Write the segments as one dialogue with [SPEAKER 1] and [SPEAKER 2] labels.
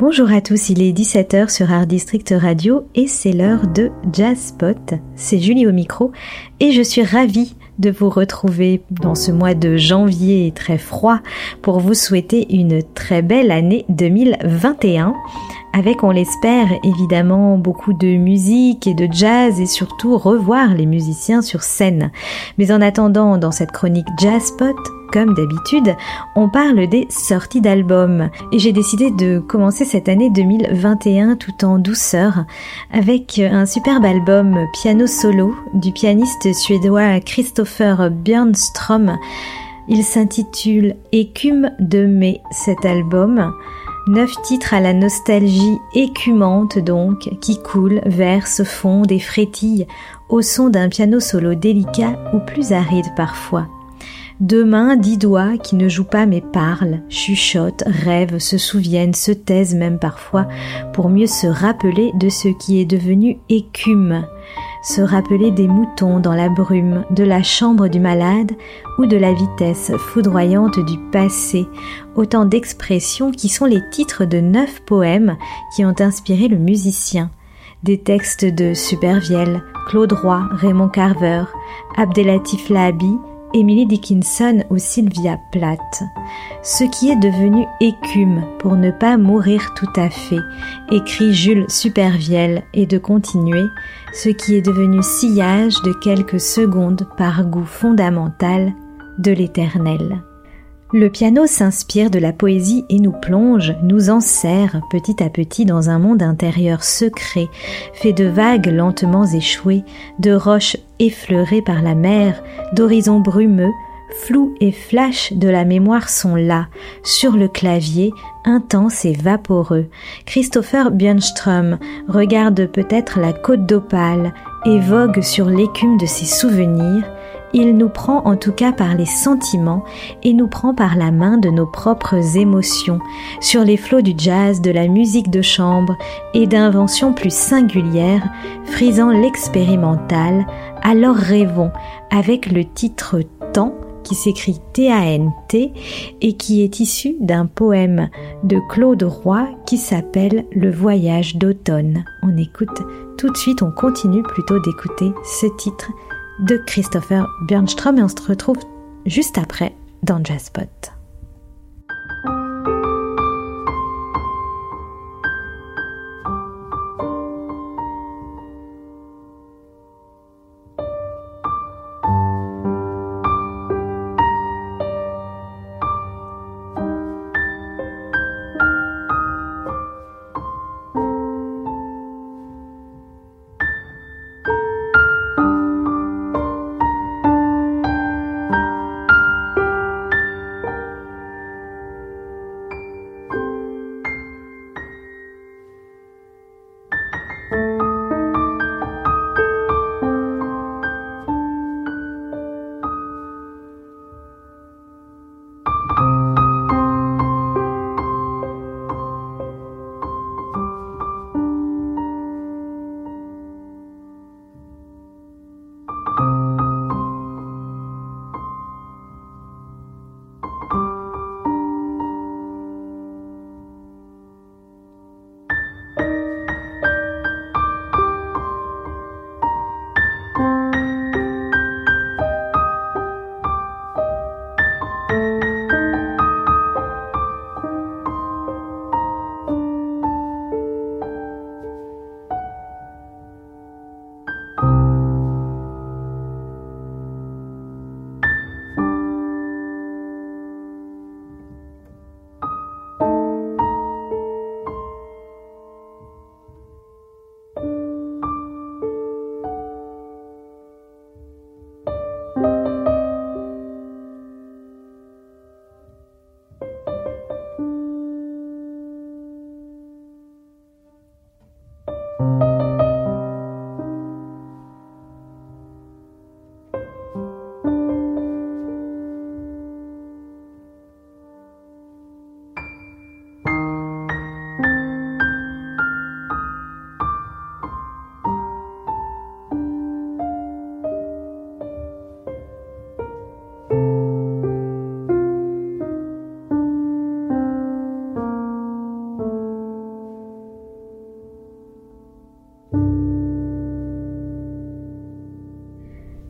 [SPEAKER 1] Bonjour à tous, il est 17h sur Art District Radio et c'est l'heure de Jazz Spot. C'est Julie au micro et je suis ravie de vous retrouver dans ce mois de janvier très froid pour vous souhaiter une très belle année 2021 avec, on l'espère, évidemment beaucoup de musique et de jazz et surtout revoir les musiciens sur scène. Mais en attendant, dans cette chronique Jazz Spot, comme d'habitude, on parle des sorties d'albums. Et j'ai décidé de commencer cette année 2021 tout en douceur avec un superbe album piano solo du pianiste suédois Christopher Björnström. Il s'intitule Écume de mai, cet album. Neuf titres à la nostalgie écumante donc, qui coulent, versent, fondent et frétillent au son d'un piano solo délicat ou plus aride parfois. Deux mains, dix doigts qui ne jouent pas mais parlent, chuchotent, rêvent, se souviennent, se taisent même parfois pour mieux se rappeler de ce qui est devenu écume, se rappeler des moutons dans la brume, de la chambre du malade ou de la vitesse foudroyante du passé, autant d'expressions qui sont les titres de neuf poèmes qui ont inspiré le musicien. Des textes de Supervielle, Claude Roy, Raymond Carver, Abdelatif Lahabi, Emily Dickinson ou Sylvia Plath. Ce qui est devenu écume pour ne pas mourir tout à fait, écrit Jules Supervielle, et de continuer, ce qui est devenu sillage de quelques secondes par goût fondamental de l'éternel. Le piano s'inspire de la poésie et nous plonge, nous enserre petit à petit dans un monde intérieur secret, fait de vagues lentement échouées, de roches effleurées par la mer, d'horizons brumeux, flous et flashs de la mémoire sont là, sur le clavier, intense et vaporeux. Christopher Björnström regarde peut-être la côte d'Opale et vogue sur l'écume de ses souvenirs, il nous prend en tout cas par les sentiments et nous prend par la main de nos propres émotions, sur les flots du jazz, de la musique de chambre et d'inventions plus singulières, frisant l'expérimental, alors rêvons avec le titre Temps qui s'écrit T-A-N-T et qui est issu d'un poème de Claude Roy qui s'appelle Le voyage d'automne. On écoute tout de suite, on continue plutôt d'écouter ce titre de Christopher Björnström et on se retrouve juste après dans Jazzpot.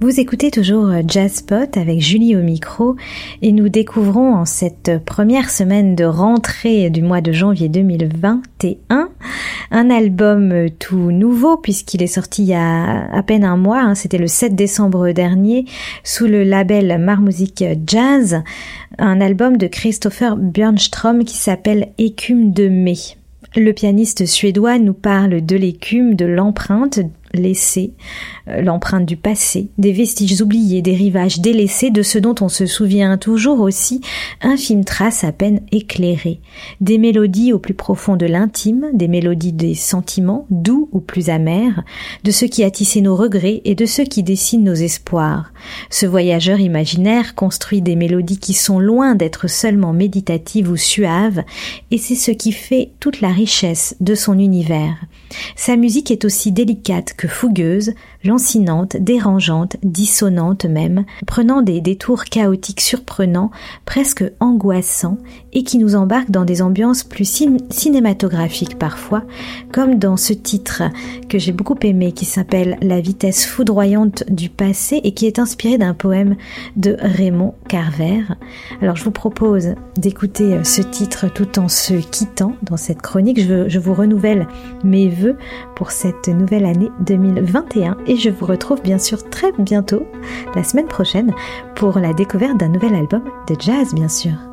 [SPEAKER 1] Vous écoutez toujours Jazzpot avec Julie au micro et nous découvrons en cette première semaine de rentrée du mois de janvier 2021 un album tout nouveau puisqu'il est sorti il y a à peine un mois, hein, c'était le 7 décembre dernier sous le label Marmusic Jazz, un album de Christopher Björnström qui s'appelle Écume de mai. Le pianiste suédois nous parle de l'écume, de l'empreinte laissée, euh, l'empreinte du passé, des vestiges oubliés, des rivages délaissés, de ce dont on se souvient toujours aussi, infime trace à peine éclairée, des mélodies au plus profond de l'intime, des mélodies des sentiments, doux ou plus amers, de ceux qui a tissé nos regrets et de ceux qui dessinent nos espoirs. Ce voyageur imaginaire construit des mélodies qui sont loin d'être seulement méditatives ou suaves, et c'est ce qui fait toute la richesse de son univers. Sa musique est aussi délicate fougueuse, lancinante, dérangeante, dissonante même, prenant des détours chaotiques surprenants, presque angoissants, et qui nous embarquent dans des ambiances plus cinématographiques parfois, comme dans ce titre que j'ai beaucoup aimé qui s'appelle La vitesse foudroyante du passé et qui est inspiré d'un poème de Raymond Carver. Alors je vous propose d'écouter ce titre tout en se quittant dans cette chronique. Je, je vous renouvelle mes voeux pour cette nouvelle année 2021 et je vous retrouve bien sûr très bientôt, la semaine prochaine, pour la découverte d'un nouvel album de jazz bien sûr.